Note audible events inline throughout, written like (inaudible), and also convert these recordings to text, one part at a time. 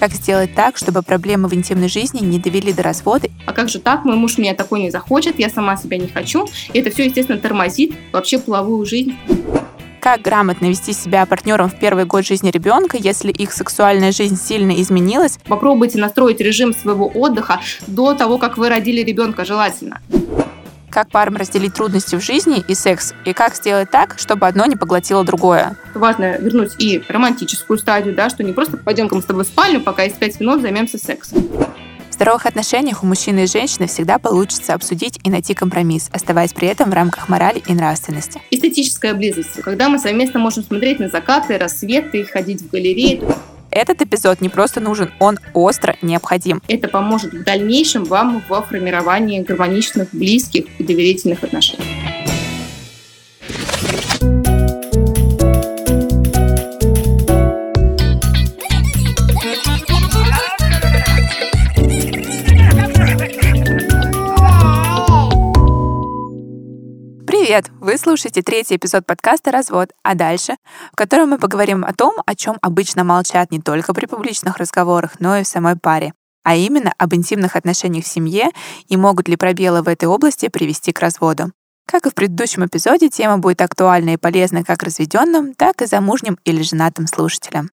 Как сделать так, чтобы проблемы в интимной жизни не довели до развода? А как же так? Мой муж меня такой не захочет, я сама себя не хочу. И это все, естественно, тормозит вообще половую жизнь. Как грамотно вести себя партнером в первый год жизни ребенка, если их сексуальная жизнь сильно изменилась? Попробуйте настроить режим своего отдыха до того, как вы родили ребенка, желательно как парам разделить трудности в жизни и секс, и как сделать так, чтобы одно не поглотило другое. Важно вернуть и романтическую стадию, да, что не просто пойдем мы с тобой в спальню, пока есть пять минут займемся сексом. В здоровых отношениях у мужчины и женщины всегда получится обсудить и найти компромисс, оставаясь при этом в рамках морали и нравственности. Эстетическая близость, когда мы совместно можем смотреть на закаты, рассветы, ходить в галереи. Этот эпизод не просто нужен, он остро необходим. Это поможет в дальнейшем вам во формировании гармоничных, близких и доверительных отношений. Вы слушаете третий эпизод подкаста «Развод», а дальше, в котором мы поговорим о том, о чем обычно молчат не только при публичных разговорах, но и в самой паре, а именно об интимных отношениях в семье и могут ли пробелы в этой области привести к разводу. Как и в предыдущем эпизоде, тема будет актуальна и полезна как разведенным, так и замужним или женатым слушателям.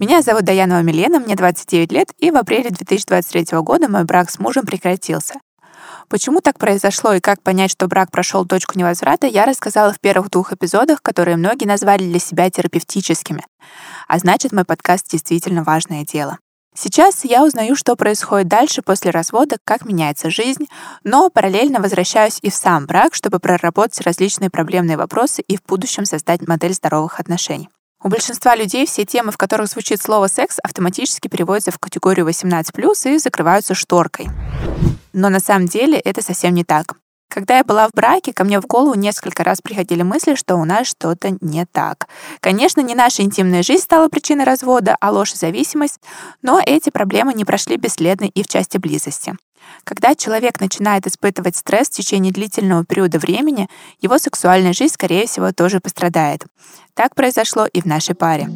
Меня зовут Даянова Милена, мне 29 лет, и в апреле 2023 года мой брак с мужем прекратился. Почему так произошло и как понять, что брак прошел точку невозврата, я рассказала в первых двух эпизодах, которые многие назвали для себя терапевтическими. А значит, мой подкаст действительно важное дело. Сейчас я узнаю, что происходит дальше после развода, как меняется жизнь, но параллельно возвращаюсь и в сам брак, чтобы проработать различные проблемные вопросы и в будущем создать модель здоровых отношений. У большинства людей все темы, в которых звучит слово «секс», автоматически переводятся в категорию 18+, и закрываются шторкой. Но на самом деле это совсем не так. Когда я была в браке, ко мне в голову несколько раз приходили мысли, что у нас что-то не так. Конечно, не наша интимная жизнь стала причиной развода, а ложь и зависимость, но эти проблемы не прошли бесследно и в части близости. Когда человек начинает испытывать стресс в течение длительного периода времени, его сексуальная жизнь, скорее всего, тоже пострадает. Так произошло и в нашей паре.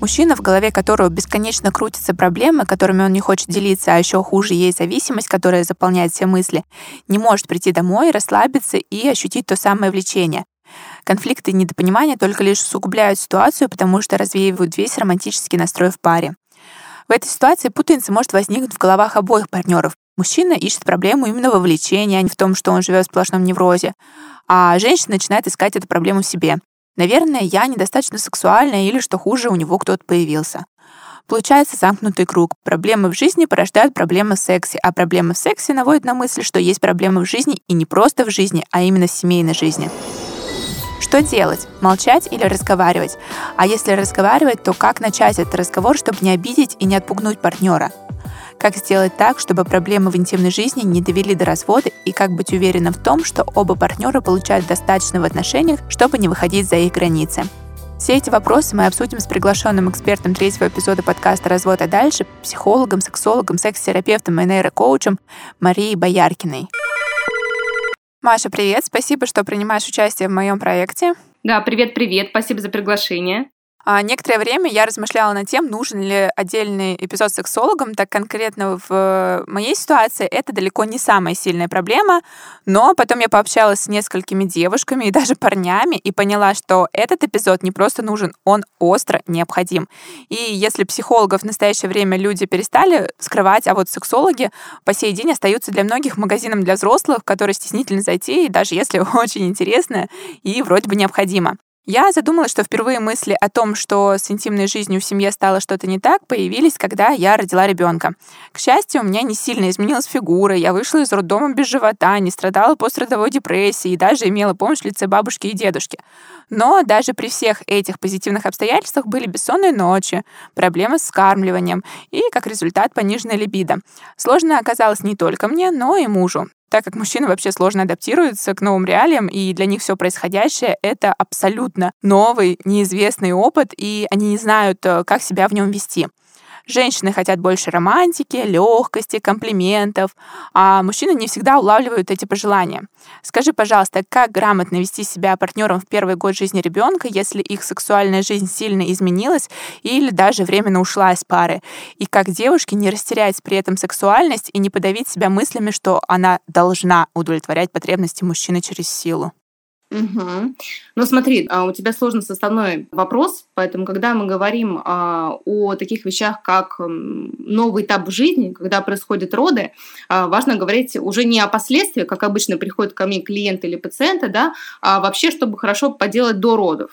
Мужчина, в голове которого бесконечно крутятся проблемы, которыми он не хочет делиться, а еще хуже есть зависимость, которая заполняет все мысли, не может прийти домой, расслабиться и ощутить то самое влечение. Конфликты и недопонимания только лишь усугубляют ситуацию, потому что развеивают весь романтический настрой в паре. В этой ситуации путаница может возникнуть в головах обоих партнеров. Мужчина ищет проблему именно во влечении, а не в том, что он живет в сплошном неврозе. А женщина начинает искать эту проблему в себе. Наверное, я недостаточно сексуальная или, что хуже, у него кто-то появился. Получается замкнутый круг. Проблемы в жизни порождают проблемы в сексе, а проблемы в сексе наводят на мысль, что есть проблемы в жизни и не просто в жизни, а именно в семейной жизни. Что делать? Молчать или разговаривать? А если разговаривать, то как начать этот разговор, чтобы не обидеть и не отпугнуть партнера? Как сделать так, чтобы проблемы в интимной жизни не довели до развода и как быть уверенным в том, что оба партнера получают достаточно в отношениях, чтобы не выходить за их границы? Все эти вопросы мы обсудим с приглашенным экспертом третьего эпизода подкаста «Развод, а дальше» психологом, сексологом, секс-терапевтом и нейрокоучем Марией Бояркиной. Маша, привет! Спасибо, что принимаешь участие в моем проекте. Да, привет-привет, спасибо за приглашение. А некоторое время я размышляла над тем, нужен ли отдельный эпизод с сексологом, так конкретно в моей ситуации это далеко не самая сильная проблема, но потом я пообщалась с несколькими девушками и даже парнями и поняла, что этот эпизод не просто нужен, он остро необходим. И если психологов в настоящее время люди перестали скрывать, а вот сексологи по сей день остаются для многих магазином для взрослых, в который стеснительно зайти, даже если (laughs) очень интересно и вроде бы необходимо. Я задумалась, что впервые мысли о том, что с интимной жизнью в семье стало что-то не так, появились, когда я родила ребенка. К счастью, у меня не сильно изменилась фигура, я вышла из роддома без живота, не страдала пострадовой депрессией и даже имела помощь в лице бабушки и дедушки. Но даже при всех этих позитивных обстоятельствах были бессонные ночи, проблемы с скармливанием и, как результат, пониженная либидо. Сложно оказалось не только мне, но и мужу так как мужчины вообще сложно адаптируются к новым реалиям, и для них все происходящее — это абсолютно новый, неизвестный опыт, и они не знают, э, как себя в нем вести. Женщины хотят больше романтики, легкости, комплиментов, а мужчины не всегда улавливают эти пожелания. Скажи, пожалуйста, как грамотно вести себя партнером в первый год жизни ребенка, если их сексуальная жизнь сильно изменилась или даже временно ушла из пары? И как девушке не растерять при этом сексуальность и не подавить себя мыслями, что она должна удовлетворять потребности мужчины через силу? Угу. Ну смотри, а, у тебя сложно составной вопрос, поэтому когда мы говорим а, о таких вещах, как новый этап в жизни, когда происходят роды, а, важно говорить уже не о последствиях, как обычно приходит ко мне клиент или пациенты, да, а вообще, чтобы хорошо поделать до родов.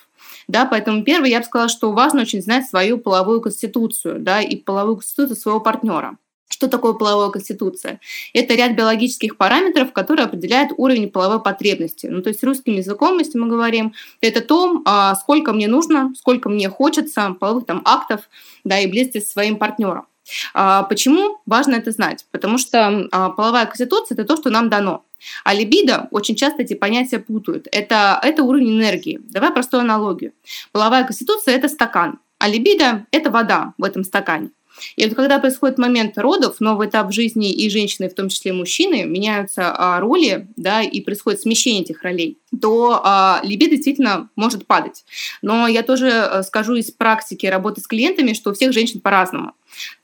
Да, поэтому первое, я бы сказала, что важно очень знать свою половую конституцию, да, и половую конституцию своего партнера. Что такое половая конституция? Это ряд биологических параметров, которые определяют уровень половой потребности. Ну, то есть русским языком, если мы говорим, это то, а, сколько мне нужно, сколько мне хочется половых там, актов да, и близости со своим партнером. А, почему важно это знать? Потому что а, половая конституция – это то, что нам дано. А либидо очень часто эти понятия путают. Это, это уровень энергии. Давай простую аналогию. Половая конституция – это стакан, а либидо – это вода в этом стакане. И вот когда происходит момент родов, новый этап жизни и женщины, в том числе мужчины, меняются а, роли, да, и происходит смещение этих ролей, то а, либидо действительно может падать. Но я тоже э, скажу из практики работы с клиентами, что у всех женщин по-разному.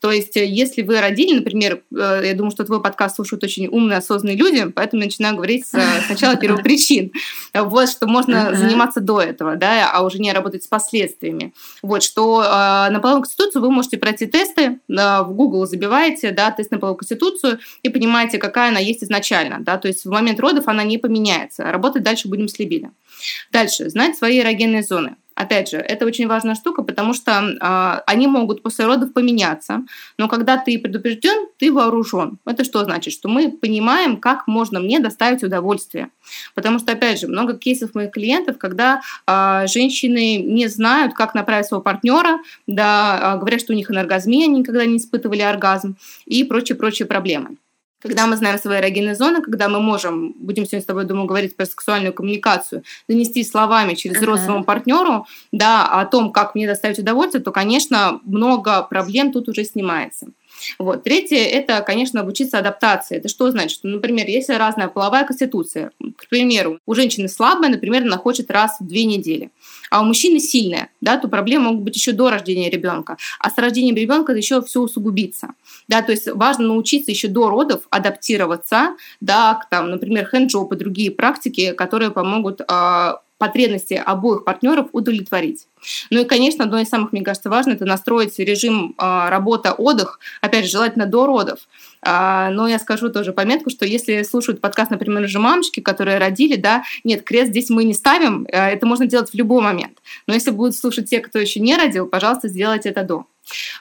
То есть, э, если вы родили, например, э, я думаю, что твой подкаст слушают очень умные, осознанные люди, поэтому я начинаю говорить сначала первопричин. (laughs) Вот, что можно заниматься до этого, да, а уже не работать с последствиями. Вот, что на половую конституцию вы можете пройти тесты, в Google забиваете, да, тест на половую конституцию и понимаете, какая она есть изначально, да, то есть в момент родов она не поменяется. Работать дальше будем с либидо. Дальше, знать свои эрогенные зоны. Опять же, это очень важная штука, потому что э, они могут после родов поменяться, но когда ты предупрежден, ты вооружен. Это что значит? Что мы понимаем, как можно мне доставить удовольствие. Потому что, опять же, много кейсов моих клиентов, когда э, женщины не знают, как направить своего партнера, да, э, говорят, что у них анаргазмия, они никогда не испытывали оргазм и прочие-прочие проблемы когда мы знаем свои эрогенные зоны, когда мы можем, будем сегодня с тобой, думаю, говорить про сексуальную коммуникацию, донести словами через uh-huh. рот своему партнеру, да, о том, как мне доставить удовольствие, то, конечно, много проблем тут уже снимается. Вот. Третье – это, конечно, обучиться адаптации. Это что значит? Что, например, если разная половая конституция, к примеру, у женщины слабая, например, она хочет раз в две недели, а у мужчины сильная, да, то проблемы могут быть еще до рождения ребенка, а с рождением ребенка еще все усугубится. Да, то есть важно научиться еще до родов адаптироваться, да, к, там, например, хенджоп и другие практики, которые помогут э, потребности обоих партнеров удовлетворить. Ну и, конечно, одно из самых, мне кажется, важных – это настроить режим э, работа-отдых, опять же, желательно до родов. А, но я скажу тоже пометку, что если слушают подкаст, например, же мамочки, которые родили, да, нет, крест здесь мы не ставим, э, это можно делать в любой момент. Но если будут слушать те, кто еще не родил, пожалуйста, сделайте это до.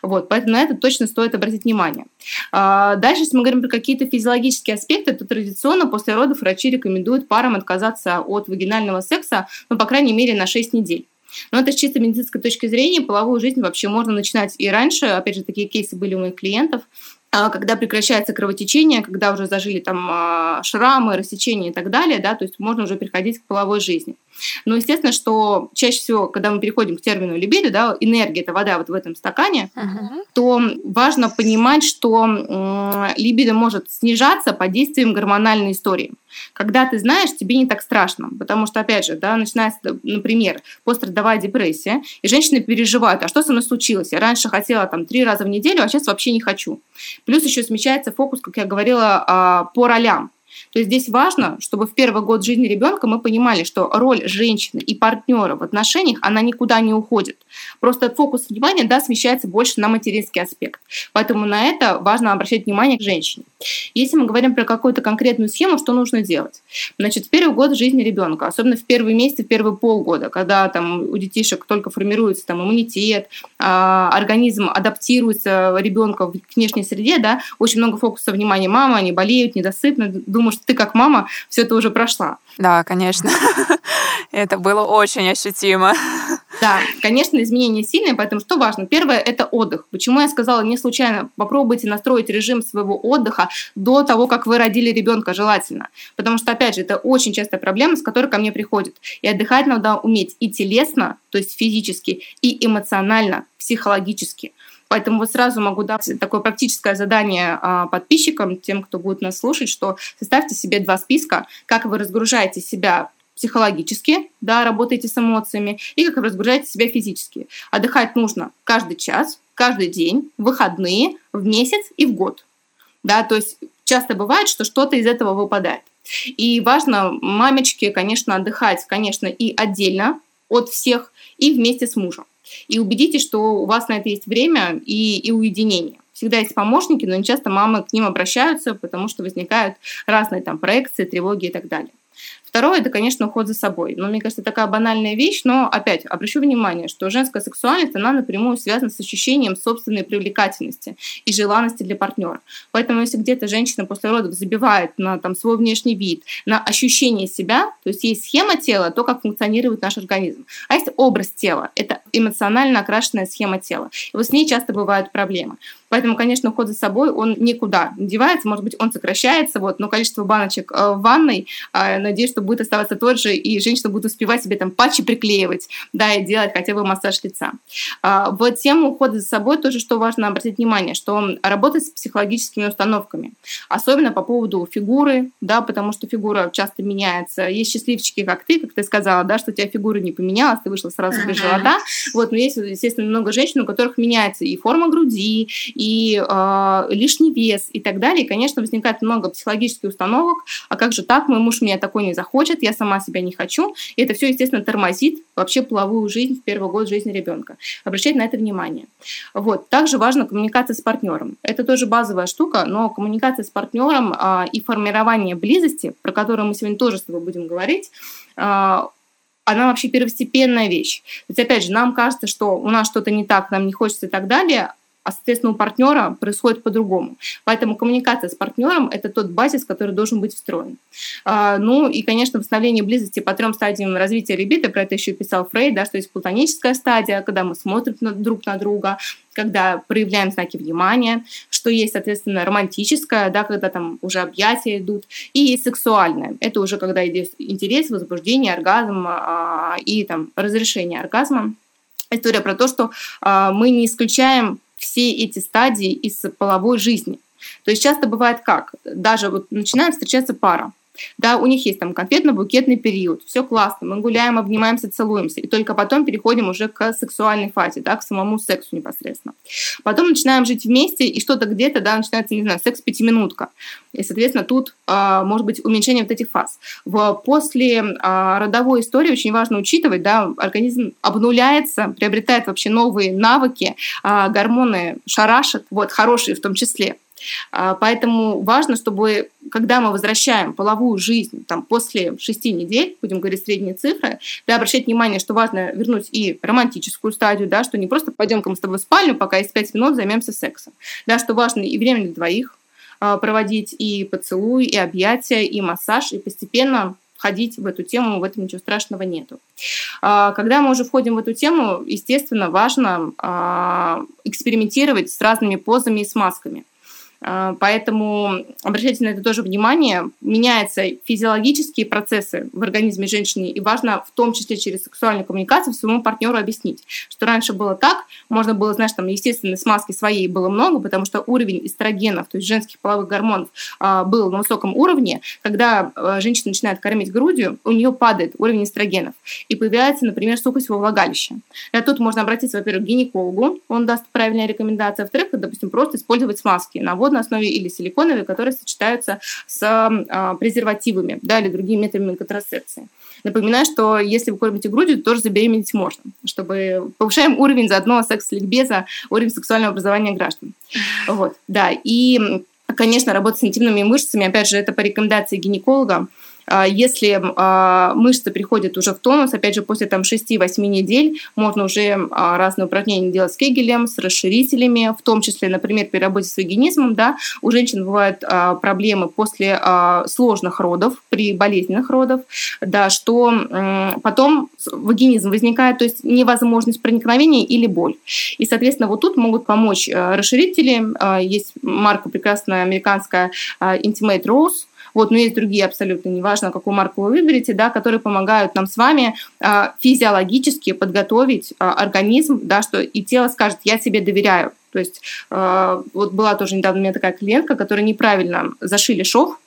Вот, поэтому на это точно стоит обратить внимание. А, дальше, если мы говорим про какие-то физиологические аспекты, то традиционно после родов врачи рекомендуют парам отказаться от вагинального секса, ну, по крайней мере, на 6 недель. Но это с чисто медицинской точки зрения, половую жизнь вообще можно начинать и раньше. Опять же, такие кейсы были у моих клиентов. А, когда прекращается кровотечение, когда уже зажили там а, шрамы, рассечения и так далее, да, то есть можно уже переходить к половой жизни. Но естественно, что чаще всего, когда мы переходим к термину либидо, да, энергия, это вода вот в этом стакане, uh-huh. то важно понимать, что э, либидо может снижаться под действием гормональной истории. Когда ты знаешь, тебе не так страшно, потому что, опять же, да, начинается, например, пострадовая депрессия, и женщины переживают, а что со мной случилось? Я раньше хотела там три раза в неделю, а сейчас вообще не хочу. Плюс еще смещается фокус, как я говорила, а, по ролям. То есть здесь важно, чтобы в первый год жизни ребенка мы понимали, что роль женщины и партнера в отношениях, она никуда не уходит. Просто фокус внимания да, смещается больше на материнский аспект. Поэтому на это важно обращать внимание к женщине. Если мы говорим про какую-то конкретную схему, что нужно делать? Значит, в первый год жизни ребенка, особенно в первые месяцы, в первые полгода, когда там у детишек только формируется там, иммунитет, а, организм адаптируется ребенка к внешней среде, да, очень много фокуса внимания мама, они болеют, недосыпны. Думаю, что ты как мама все это уже прошла. Да, конечно. (laughs) Это было очень ощутимо. Да, конечно, изменения сильные, поэтому что важно? Первое – это отдых. Почему я сказала не случайно, попробуйте настроить режим своего отдыха до того, как вы родили ребенка, желательно. Потому что, опять же, это очень частая проблема, с которой ко мне приходят. И отдыхать надо уметь и телесно, то есть физически, и эмоционально, психологически. Поэтому вот сразу могу дать такое практическое задание а, подписчикам, тем, кто будет нас слушать, что составьте себе два списка, как вы разгружаете себя психологически, да, работаете с эмоциями, и как вы разгружаете себя физически. Отдыхать нужно каждый час, каждый день, в выходные, в месяц и в год. Да, то есть часто бывает, что что-то из этого выпадает. И важно мамечке, конечно, отдыхать, конечно, и отдельно от всех, и вместе с мужем. И убедитесь, что у вас на это есть время и, и уединение. Всегда есть помощники, но не часто мамы к ним обращаются, потому что возникают разные там проекции, тревоги и так далее. Второе – это, конечно, уход за собой. Но мне кажется, такая банальная вещь, но опять обращу внимание, что женская сексуальность, она напрямую связана с ощущением собственной привлекательности и желанности для партнера. Поэтому если где-то женщина после родов забивает на там, свой внешний вид, на ощущение себя, то есть есть схема тела, то, как функционирует наш организм. А есть образ тела, это эмоционально окрашенная схема тела. И вот с ней часто бывают проблемы. Поэтому, конечно, уход за собой, он никуда не девается, может быть, он сокращается, вот, но количество баночек э, в ванной, э, надеюсь, что будет оставаться тот же, и женщина будет успевать себе там патчи приклеивать, да, и делать хотя бы массаж лица. А, вот тему ухода за собой тоже, что важно обратить внимание, что работать с психологическими установками, особенно по поводу фигуры, да, потому что фигура часто меняется. Есть счастливчики, как ты, как ты сказала, да, что у тебя фигура не поменялась, ты вышла сразу без живота. Вот, но есть, естественно, много женщин, у которых меняется и форма груди, и э, лишний вес и так далее. И, конечно, возникает много психологических установок. А как же так? Мой муж меня такой не захочет, я сама себя не хочу. И это все, естественно, тормозит вообще половую жизнь в первый год жизни ребенка. Обращать на это внимание. Вот. Также важна коммуникация с партнером. Это тоже базовая штука, но коммуникация с партнером э, и формирование близости, про которую мы сегодня тоже с тобой будем говорить, э, она вообще первостепенная вещь. То есть, опять же, нам кажется, что у нас что-то не так, нам не хочется и так далее, а, соответственно, у партнера происходит по-другому. Поэтому коммуникация с партнером – это тот базис, который должен быть встроен. А, ну и, конечно, восстановление близости по трем стадиям развития ребиты, про это еще писал Фрейд, да, что есть платоническая стадия, когда мы смотрим друг на друга, когда проявляем знаки внимания, что есть, соответственно, романтическая, да, когда там уже объятия идут, и есть сексуальная. Это уже когда идет интерес, возбуждение, оргазм а, и там разрешение оргазма. История про то, что мы не исключаем все эти стадии из половой жизни. То есть часто бывает как? Даже вот начинает встречаться пара, да, у них есть там конфетно-букетный период, все классно, мы гуляем, обнимаемся, целуемся, и только потом переходим уже к сексуальной фазе, да, к самому сексу непосредственно. Потом начинаем жить вместе, и что-то где-то, да, начинается, не знаю, секс-пятиминутка. И, соответственно, тут а, может быть уменьшение вот этих фаз. В, после а, родовой истории очень важно учитывать, да, организм обнуляется, приобретает вообще новые навыки, а, гормоны шарашат, вот, хорошие в том числе. А, поэтому важно, чтобы, когда мы возвращаем половую жизнь там, после шести недель, будем говорить средние цифры, да, обращать внимание, что важно вернуть и романтическую стадию, да, что не просто пойдем-ка мы с тобой в спальню, пока есть пять минут займемся сексом. Да, что важно и время для двоих а, проводить, и поцелуй, и объятия, и массаж, и постепенно входить в эту тему, в этом ничего страшного нету. А, когда мы уже входим в эту тему, естественно, важно экспериментировать с разными позами и смазками. А, поэтому обращайте на это тоже внимание. Меняются физиологические процессы в организме женщины, и важно в том числе через сексуальную коммуникацию своему партнеру объяснить, что раньше было так, можно было, знаешь, там, естественно, смазки своей было много, потому что уровень эстрогенов, то есть женских половых гормонов, а, был на высоком уровне. Когда а, женщина начинает кормить грудью, у нее падает уровень эстрогенов, и появляется, например, сухость во влагалище. И тут можно обратиться, во-первых, к гинекологу, он даст правильные рекомендации, а во-вторых, допустим, просто использовать смазки на воду водной основе или силиконовые, которые сочетаются с а, презервативами да, или другими методами контрацепции. Напоминаю, что если вы кормите грудью, то тоже забеременеть можно, чтобы повышаем уровень заодно секс-ликбеза, уровень сексуального образования граждан. Вот, да, и Конечно, работа с интимными мышцами, опять же, это по рекомендации гинеколога. А, если а, мышцы приходят уже в тонус, опять же, после там 6-8 недель, можно уже а, разные упражнения делать с кегелем, с расширителями, в том числе, например, при работе с вагинизмом, да, у женщин бывают проблемы после сложных родов, при болезненных родах, да, что потом вагинизм возникает, то есть невозможность проникновения или боль. И, соответственно, вот тут могут помочь расширители. Есть марка прекрасная американская Intimate Rose, вот, но есть другие абсолютно, неважно, какую марку вы выберете, да, которые помогают нам с вами э, физиологически подготовить э, организм, да, что и тело скажет, я тебе доверяю, То есть э, вот была тоже недавно у меня такая клиентка, которая неправильно зашили шов,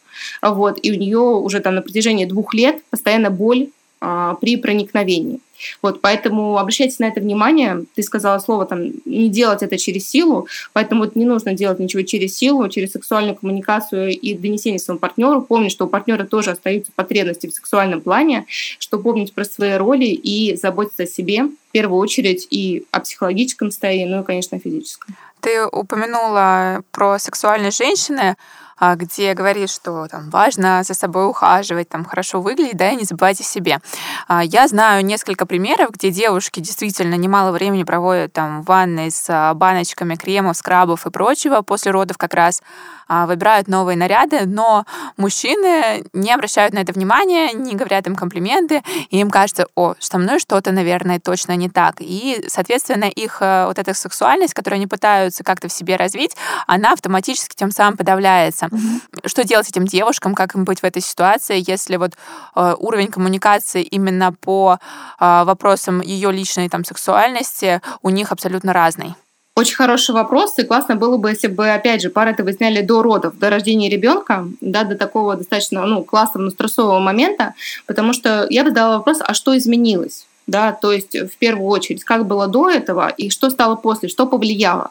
вот, и у нее уже там на протяжении двух лет постоянно боль а, при проникновении. Вот, поэтому обращайте на это внимание. Ты сказала слово там не делать это через силу, поэтому вот не нужно делать ничего через силу, через сексуальную коммуникацию и донесение своему партнеру. Помни, что у партнера тоже остаются потребности в сексуальном плане, что помнить про свои роли и заботиться о себе в первую очередь и о психологическом состоянии, ну и, конечно, о физическом. Ты упомянула про сексуальные женщины. А, где говорит, что там важно за собой ухаживать, там хорошо выглядеть, да, и не забывать о себе. А, я знаю несколько примеров, где девушки действительно немало времени проводят там в ванной с а, баночками кремов, скрабов и прочего после родов как раз, выбирают новые наряды, но мужчины не обращают на это внимания, не говорят им комплименты, и им кажется, о, со мной что-то, наверное, точно не так. И, соответственно, их э, вот эта сексуальность, которую они пытаются как-то в себе развить, она автоматически тем самым подавляется общаться. Угу. Что делать этим девушкам, как им быть в этой ситуации, если вот э, уровень коммуникации именно по э, вопросам ее личной там сексуальности у них абсолютно разный? Очень хороший вопрос, и классно было бы, если бы, опять же, пары это выясняли до родов, до рождения ребенка, да, до такого достаточно ну, классного, но стрессового момента, потому что я бы задала вопрос, а что изменилось? да, то есть в первую очередь, как было до этого и что стало после, что повлияло.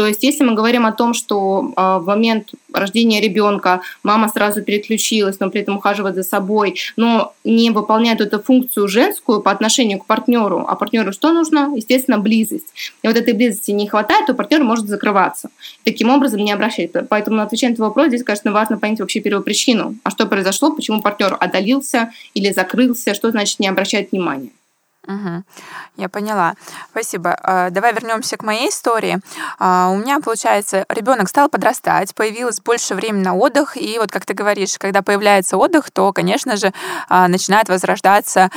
То есть, если мы говорим о том, что э, в момент рождения ребенка мама сразу переключилась, но при этом ухаживает за собой, но не выполняет эту функцию женскую по отношению к партнеру, а партнеру что нужно? Естественно, близость. И вот этой близости не хватает, то партнер может закрываться. Таким образом, не обращать. Поэтому, отвечая на этот вопрос, здесь, конечно, важно понять вообще первопричину. А что произошло, почему партнер отдалился или закрылся, что значит не обращать внимания. Угу. Я поняла. Спасибо. А, давай вернемся к моей истории. А, у меня, получается, ребенок стал подрастать, появилось больше времени на отдых, и вот, как ты говоришь, когда появляется отдых, то, конечно же, а, начинает возрождаться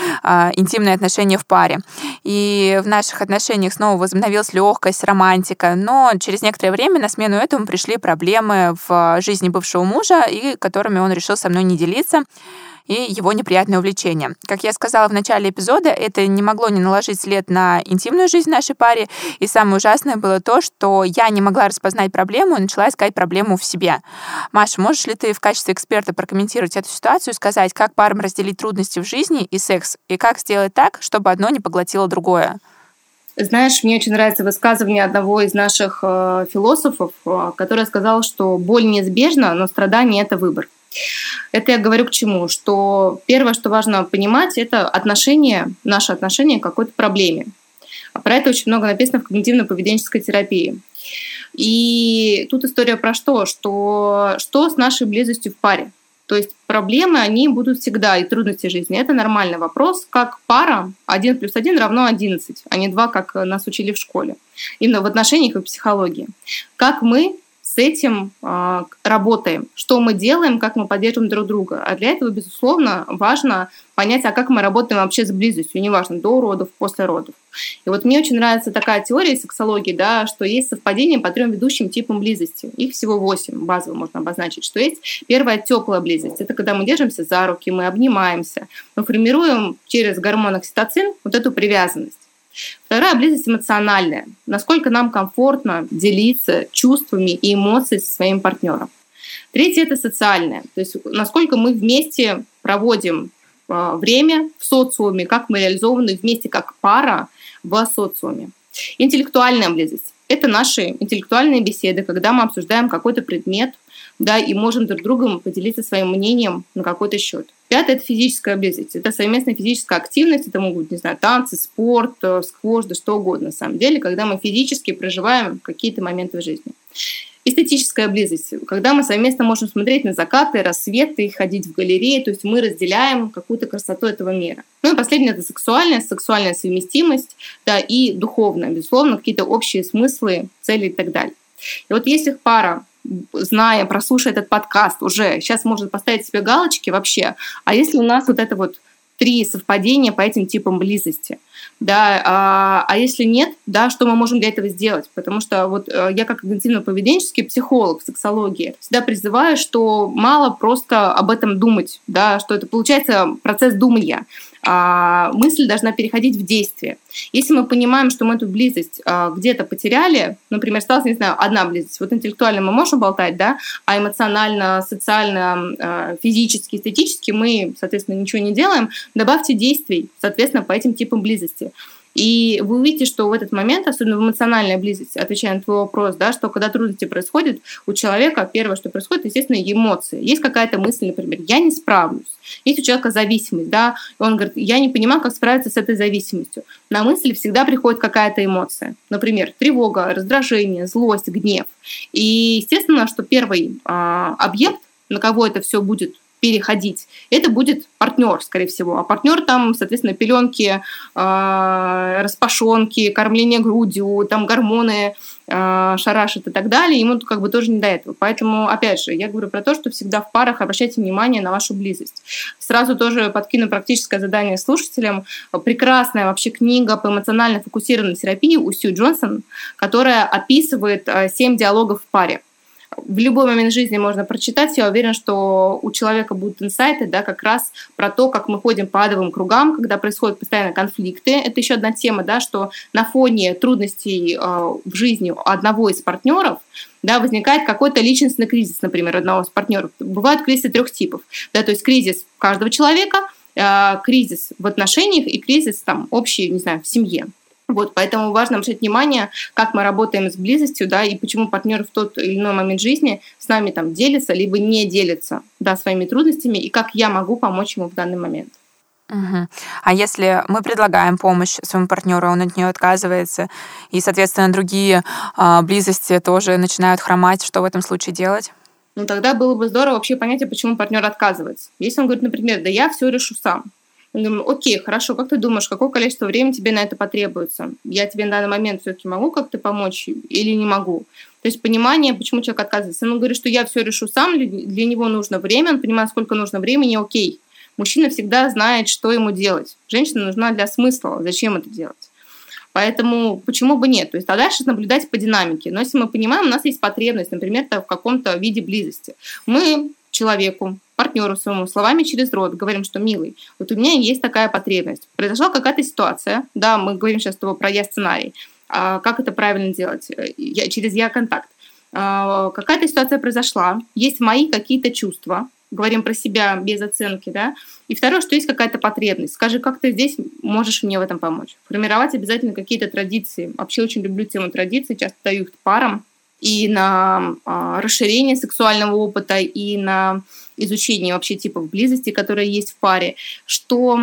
интимные отношения в паре. И в наших отношениях снова возобновилась легкость, романтика, но через некоторое время на смену этому пришли проблемы в жизни бывшего мужа, и которыми он решил со мной не делиться и его неприятное увлечение. Как я сказала в начале эпизода, это не могло не наложить след на интимную жизнь нашей паре, и самое ужасное было то, что я не могла распознать проблему и начала искать проблему в себе. Маша, можешь ли ты в качестве эксперта прокомментировать эту ситуацию, сказать, как парам разделить трудности в жизни и секс, и как сделать так, чтобы одно не поглотило другое? Знаешь, мне очень нравится высказывание одного из наших э, философов, э, который сказал, что боль неизбежна, но страдание – это выбор. Это я говорю к чему? Что первое, что важно понимать, это отношение, наше отношение к какой-то проблеме. А про это очень много написано в когнитивно-поведенческой терапии. И тут история про что? Что, что с нашей близостью в паре? То есть проблемы, они будут всегда, и трудности жизни. Это нормальный вопрос. Как пара 1 плюс 1 равно 11, а не 2, как нас учили в школе. Именно в отношениях и психологии. Как мы с этим э, работаем, что мы делаем, как мы поддерживаем друг друга. А для этого, безусловно, важно понять, а как мы работаем вообще с близостью, неважно, до родов, после родов. И вот мне очень нравится такая теория сексологии, да, что есть совпадение по трем ведущим типам близости. Их всего восемь, базово можно обозначить, что есть первая теплая близость. Это когда мы держимся за руки, мы обнимаемся, мы формируем через гормон окситоцин вот эту привязанность. Вторая близость эмоциональная. Насколько нам комфортно делиться чувствами и эмоциями со своим партнером. Третье – это социальное. То есть насколько мы вместе проводим а, время в социуме, как мы реализованы вместе как пара в социуме. Интеллектуальная близость – это наши интеллектуальные беседы, когда мы обсуждаем какой-то предмет, да, и можем друг другом поделиться своим мнением на какой-то счет. Пятое – это физическая близость. Это совместная физическая активность. Это могут не знаю, танцы, спорт, э, сквош, да что угодно, на самом деле, когда мы физически проживаем какие-то моменты в жизни. Эстетическая близость, когда мы совместно можем смотреть на закаты, рассветы, ходить в галереи, то есть мы разделяем какую-то красоту этого мира. Ну и последнее – это сексуальная, сексуальная совместимость, да, и духовная, безусловно, какие-то общие смыслы, цели и так далее. И вот если пара зная, прослушая этот подкаст уже, сейчас может поставить себе галочки вообще. А если у нас вот это вот три совпадения по этим типам близости, да, а, а если нет, да, что мы можем для этого сделать? Потому что вот э, я как когнитивно-поведенческий психолог в сексологии всегда призываю, что мало просто об этом думать, да, что это получается процесс думания. а, мысль должна переходить в действие. Если мы понимаем, что мы эту близость а, где-то потеряли, например, осталась, не знаю, одна близость, вот интеллектуально мы можем болтать, да, а эмоционально, социально, а, физически, эстетически мы, соответственно, ничего не делаем, добавьте действий, соответственно, по этим типам близости. И вы увидите, что в этот момент, особенно в эмоциональной близости, отвечая на твой вопрос, да, что когда трудности происходят, у человека первое, что происходит, естественно, эмоции. Есть какая-то мысль, например, я не справлюсь. Есть у человека зависимость, да, и он говорит, я не понимаю, как справиться с этой зависимостью. На мысль всегда приходит какая-то эмоция. Например, тревога, раздражение, злость, гнев. И естественно, что первый а, объект, на кого это все будет переходить, это будет партнер, скорее всего. А партнер там, соответственно, пеленки, э, распашонки, кормление грудью, там гормоны э, шарашит и так далее. Ему как бы тоже не до этого. Поэтому, опять же, я говорю про то, что всегда в парах обращайте внимание на вашу близость. Сразу тоже подкину практическое задание слушателям. Прекрасная вообще книга по эмоционально фокусированной терапии у Сью Джонсон, которая описывает э, семь диалогов в паре в любой момент жизни можно прочитать. Я уверена, что у человека будут инсайты, да, как раз про то, как мы ходим по адовым кругам, когда происходят постоянно конфликты. Это еще одна тема, да, что на фоне трудностей э, в жизни одного из партнеров да, возникает какой-то личностный кризис, например, одного из партнеров. Бывают кризисы трех типов. Да, то есть кризис каждого человека, э, кризис в отношениях и кризис там, общий, не знаю, в семье. Вот, поэтому важно обращать внимание, как мы работаем с близостью, да, и почему партнер в тот или иной момент жизни с нами там делится, либо не делится, да, своими трудностями, и как я могу помочь ему в данный момент. Угу. А если мы предлагаем помощь своему партнеру, он от нее отказывается, и, соответственно, другие э, близости тоже начинают хромать, что в этом случае делать? Ну, тогда было бы здорово вообще понять, а почему партнер отказывается. Если он говорит, например, да я все решу сам, мы думаем, окей, хорошо, как ты думаешь, какое количество времени тебе на это потребуется? Я тебе на данный момент все-таки могу как-то помочь или не могу? То есть понимание, почему человек отказывается. Он говорит, что я все решу сам, для него нужно время, он понимает, сколько нужно времени, окей. Мужчина всегда знает, что ему делать. Женщина нужна для смысла, зачем это делать. Поэтому почему бы нет? То есть а дальше наблюдать по динамике. Но если мы понимаем, у нас есть потребность, например, в каком-то виде близости. Мы человеку, партнеру своему словами через рот говорим, что милый, вот у меня есть такая потребность. Произошла какая-то ситуация, да, мы говорим сейчас с тобой про я-сценарий, а как это правильно делать? Я, через я-контакт. А, какая-то ситуация произошла, есть мои какие-то чувства, говорим про себя без оценки, да. И второе, что есть какая-то потребность. Скажи, как ты здесь можешь мне в этом помочь? Формировать обязательно какие-то традиции. Вообще очень люблю тему традиций, часто даю их парам и на а, расширение сексуального опыта, и на изучение вообще типов близости, которые есть в паре, что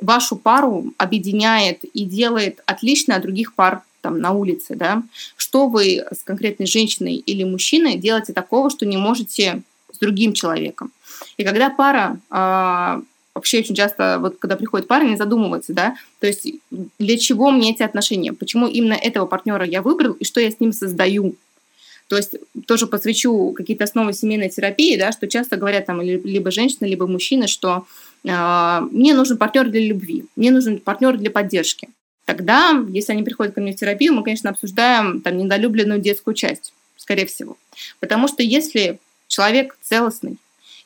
вашу пару объединяет и делает отлично от других пар там, на улице, да, что вы с конкретной женщиной или мужчиной делаете такого, что не можете с другим человеком. И когда пара э, вообще очень часто, вот когда приходит пара, не задумывается, да, то есть для чего мне эти отношения, почему именно этого партнера я выбрал и что я с ним создаю, то есть тоже посвящу какие-то основы семейной терапии, да, что часто говорят там либо женщины, либо мужчины, что э, мне нужен партнер для любви, мне нужен партнер для поддержки. Тогда, если они приходят ко мне в терапию, мы, конечно, обсуждаем там недолюбленную детскую часть, скорее всего. Потому что если человек целостный,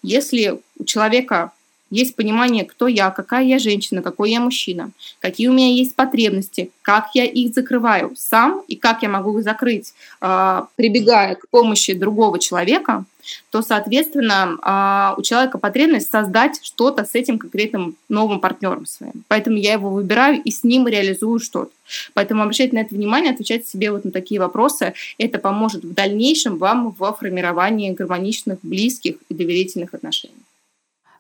если у человека есть понимание, кто я, какая я женщина, какой я мужчина, какие у меня есть потребности, как я их закрываю сам и как я могу их закрыть, а, прибегая к помощи другого человека, то, соответственно, а, у человека потребность создать что-то с этим конкретным новым партнером своим. Поэтому я его выбираю и с ним реализую что-то. Поэтому обращайте на это внимание, отвечать себе вот на такие вопросы. Это поможет в дальнейшем вам во формировании гармоничных, близких и доверительных отношений.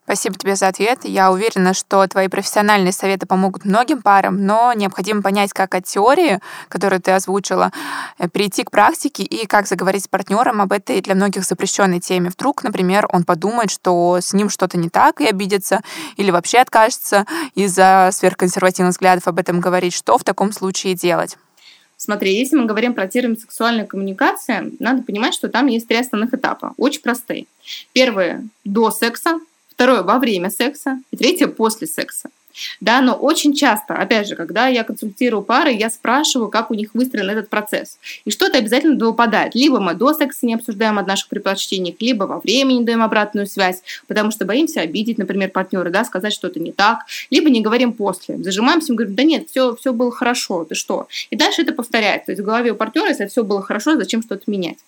Спасибо тебе за ответ. Я уверена, что твои профессиональные советы помогут многим парам, но необходимо понять, как от теории, которую ты озвучила, э, перейти к практике и как заговорить с партнером об этой для многих запрещенной теме. Вдруг, например, он подумает, что с ним что-то не так и обидится, или вообще откажется из-за сверхконсервативных взглядов об этом говорить. Что в таком случае делать? Смотри, если мы говорим про термин сексуальная коммуникация, надо понимать, что там есть три основных этапа, очень простые. Первое – до секса, второе во время секса и третье после секса. Да, но очень часто, опять же, когда я консультирую пары, я спрашиваю, как у них выстроен этот процесс. И что-то обязательно выпадает. Либо мы до секса не обсуждаем о наших предпочтениях, либо во время не даем обратную связь, потому что боимся обидеть, например, партнера, да, сказать что-то не так, либо не говорим после. Зажимаемся и говорим, да нет, все, все было хорошо, ты что? И дальше это повторяется. То есть в голове у партнера, если все было хорошо, зачем что-то менять?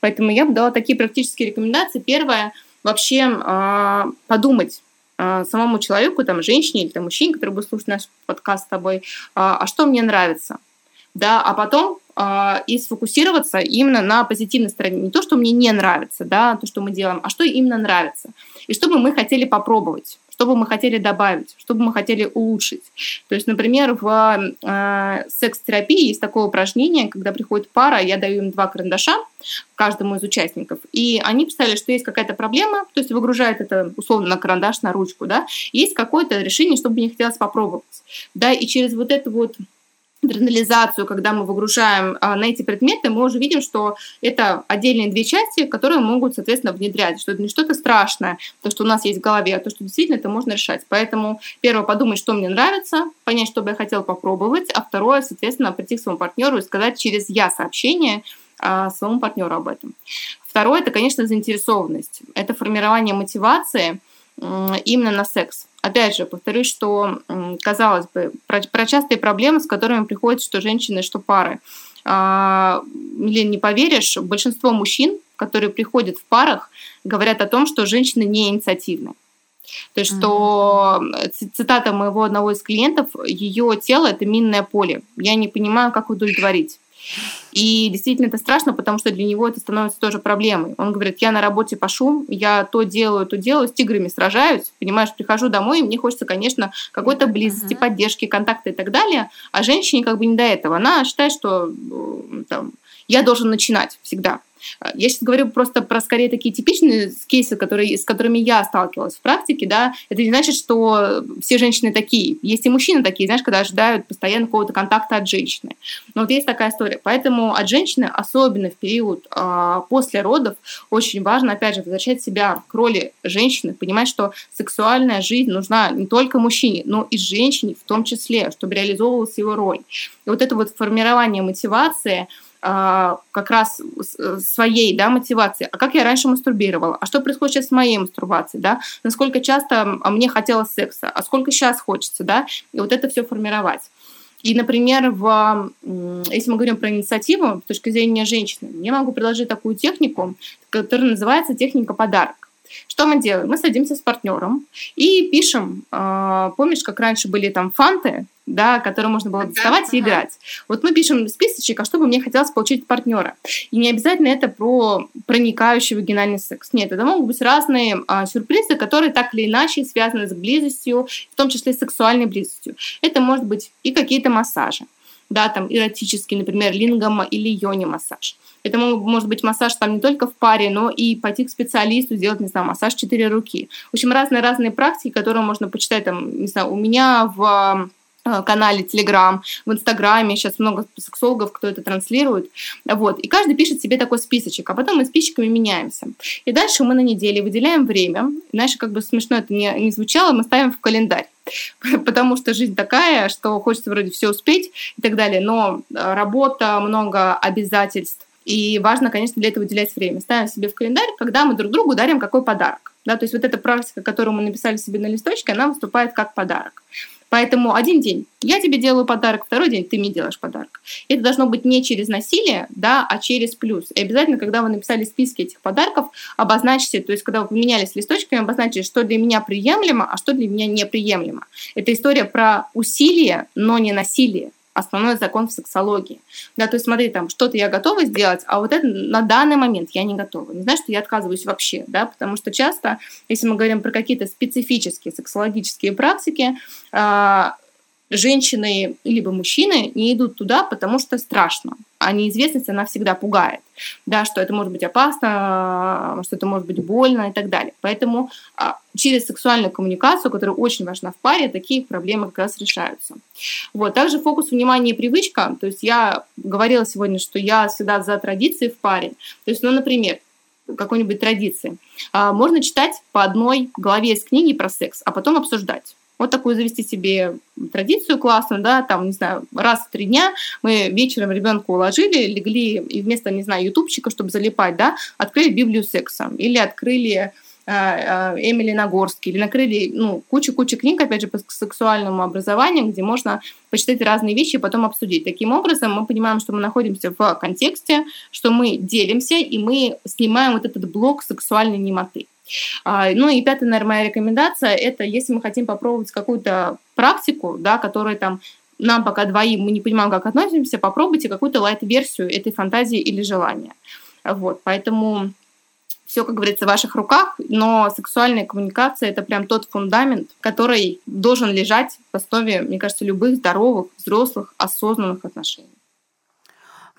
Поэтому я бы дала такие практические рекомендации. Первое, вообще э, подумать, а, самому человеку, там, женщине или там, мужчине, который будет слушать наш подкаст с тобой, а, а что мне нравится, да, а потом а, и сфокусироваться именно на позитивной стороне. Не то, что мне не нравится, да, то, что мы делаем, а что именно нравится. И что бы мы хотели попробовать, что бы мы хотели добавить, что бы мы хотели улучшить. То есть, например, в э, секс-терапии есть такое упражнение, когда приходит пара, я даю им два карандаша каждому из участников, и они писали, что есть какая-то проблема, то есть выгружают это условно на карандаш, на ручку, да, есть какое-то решение, что бы мне хотелось попробовать, да, и через вот это вот интернализацию, когда мы выгружаем а, на эти предметы, мы уже видим, что это отдельные две части, которые могут, соответственно, внедрять, что это не что-то страшное, то, что у нас есть в голове, а то, что действительно это можно решать. Поэтому первое, подумать, что мне нравится, понять, что бы я хотела попробовать, а второе, соответственно, прийти к своему партнеру и сказать через «я» сообщение а, своему партнеру об этом. Второе, это, конечно, заинтересованность. Это формирование мотивации именно на секс опять же, повторюсь, что, казалось бы, про, про частые проблемы, с которыми приходят что женщины, что пары. А, или не поверишь, большинство мужчин, которые приходят в парах, говорят о том, что женщины не инициативны. То есть, что цитата моего одного из клиентов, ее тело это минное поле. Я не понимаю, как удовлетворить. И действительно это страшно, потому что для него это становится тоже проблемой. Он говорит, я на работе пашу, я то делаю, то делаю, с тиграми сражаюсь, понимаешь, прихожу домой, и мне хочется, конечно, какой-то близости, поддержки, контакта и так далее, а женщине как бы не до этого. Она считает, что э, там, я должен начинать всегда. Я сейчас говорю просто про скорее такие типичные кейсы, которые, с которыми я сталкивалась в практике, да, это не значит, что все женщины такие. Есть и мужчины такие, знаешь, когда ожидают постоянно какого-то контакта от женщины. Но вот есть такая история. Поэтому от женщины, особенно в период э, после родов, очень важно, опять же, возвращать себя к роли женщины, понимать, что сексуальная жизнь нужна не только мужчине, но и женщине в том числе, чтобы реализовывалась его роль. И вот это вот формирование мотивации – а, как раз э, своей да, мотивации. А как я раньше мастурбировала? А что происходит сейчас с моей мастурбацией? Да? Насколько часто мне хотелось секса? А сколько сейчас хочется? Да? И вот это все формировать. И, например, в, если мы говорим про инициативу с точки зрения женщины, я могу предложить такую технику, которая называется техника подарок. Что мы делаем? Мы садимся с партнером и пишем, э, помнишь, как раньше были там фанты, да, которые можно было доставать ага. и играть. Вот мы пишем списочек, а что бы мне хотелось получить партнера. И не обязательно это про проникающий вагинальный секс. Нет, это могут быть разные а, сюрпризы, которые так или иначе связаны с близостью, в том числе с сексуальной близостью. Это может быть и какие-то массажи да, там эротический, например, лингома или йони массаж. Это может быть массаж там не только в паре, но и пойти к специалисту, сделать, не знаю, массаж четыре руки. В общем, разные-разные практики, которые можно почитать, там, не знаю, у меня в э, канале Telegram, в Инстаграме, сейчас много сексологов, кто это транслирует, вот, и каждый пишет себе такой списочек, а потом мы списочками меняемся. И дальше мы на неделе выделяем время, иначе как бы смешно это не, не звучало, мы ставим в календарь. (laughs) потому что жизнь такая, что хочется вроде все успеть и так далее, но э, работа, много обязательств, и важно, конечно, для этого выделять время. Ставим себе в календарь, когда мы друг другу дарим какой подарок. Да, то есть вот эта практика, которую мы написали себе на листочке, она выступает как подарок. Поэтому один день я тебе делаю подарок, второй день ты мне делаешь подарок. Это должно быть не через насилие, да, а через плюс. И обязательно, когда вы написали списки этих подарков, обозначьте, то есть когда вы поменялись листочками, обозначьте, что для меня приемлемо, а что для меня неприемлемо. Это история про усилие, но не насилие основной закон в сексологии. Да, то есть смотри, там что-то я готова сделать, а вот это на данный момент я не готова. Не значит, что я отказываюсь вообще, да, потому что часто, если мы говорим про какие-то специфические сексологические практики, а, женщины либо мужчины не идут туда, потому что страшно. А неизвестность, она всегда пугает. Да, что это может быть опасно, что это может быть больно и так далее. Поэтому а, через сексуальную коммуникацию, которая очень важна в паре, такие проблемы как раз решаются. Вот. Также фокус внимания и привычка. То есть я говорила сегодня, что я всегда за традиции в паре. То есть, ну, например, какой-нибудь традиции. А, можно читать по одной главе из книги про секс, а потом обсуждать. Вот такую завести себе традицию классную, да, там, не знаю, раз в три дня мы вечером ребенка уложили, легли и вместо, не знаю, ютубчика, чтобы залипать, да, открыли Библию секса или открыли а, а, Эмили Нагорский, или накрыли ну, кучу-кучу книг, опять же, по сексуальному образованию, где можно почитать разные вещи и потом обсудить. Таким образом, мы понимаем, что мы находимся в контексте, что мы делимся, и мы снимаем вот этот блок сексуальной немоты. А, ну и пятая, наверное, моя рекомендация – это если мы хотим попробовать какую-то практику, да, которая там нам пока двоим, мы не понимаем, как относимся, попробуйте какую-то лайт-версию этой фантазии или желания. Вот, поэтому все, как говорится, в ваших руках, но сексуальная коммуникация – это прям тот фундамент, который должен лежать в основе, мне кажется, любых здоровых, взрослых, осознанных отношений.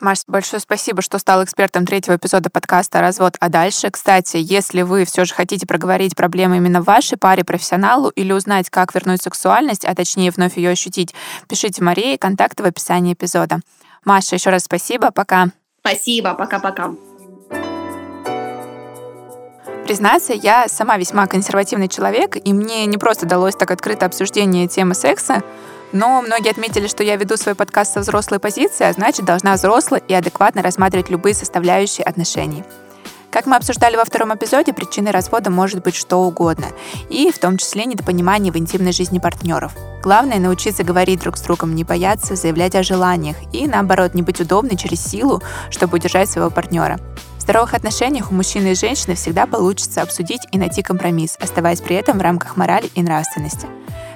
Маш, большое спасибо, что стал экспертом третьего эпизода подкаста «Развод, а дальше». Кстати, если вы все же хотите проговорить проблемы именно в вашей паре профессионалу или узнать, как вернуть сексуальность, а точнее вновь ее ощутить, пишите Марии, контакты в описании эпизода. Маша, еще раз спасибо, пока. Спасибо, пока-пока. Признаться, я сама весьма консервативный человек, и мне не просто далось так открыто обсуждение темы секса, но многие отметили, что я веду свой подкаст со взрослой позиции, а значит, должна взросло и адекватно рассматривать любые составляющие отношений. Как мы обсуждали во втором эпизоде, причиной развода может быть что угодно, и в том числе недопонимание в интимной жизни партнеров. Главное научиться говорить друг с другом, не бояться заявлять о желаниях и, наоборот, не быть удобной через силу, чтобы удержать своего партнера здоровых отношениях у мужчины и женщины всегда получится обсудить и найти компромисс, оставаясь при этом в рамках морали и нравственности.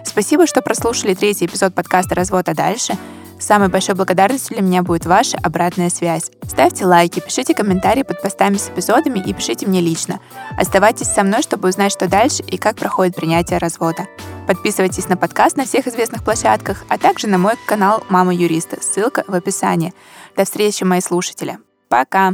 Спасибо, что прослушали третий эпизод подкаста «Развод, а дальше». Самой большой благодарностью для меня будет ваша обратная связь. Ставьте лайки, пишите комментарии под постами с эпизодами и пишите мне лично. Оставайтесь со мной, чтобы узнать, что дальше и как проходит принятие развода. Подписывайтесь на подкаст на всех известных площадках, а также на мой канал «Мама юриста». Ссылка в описании. До встречи, мои слушатели. Пока!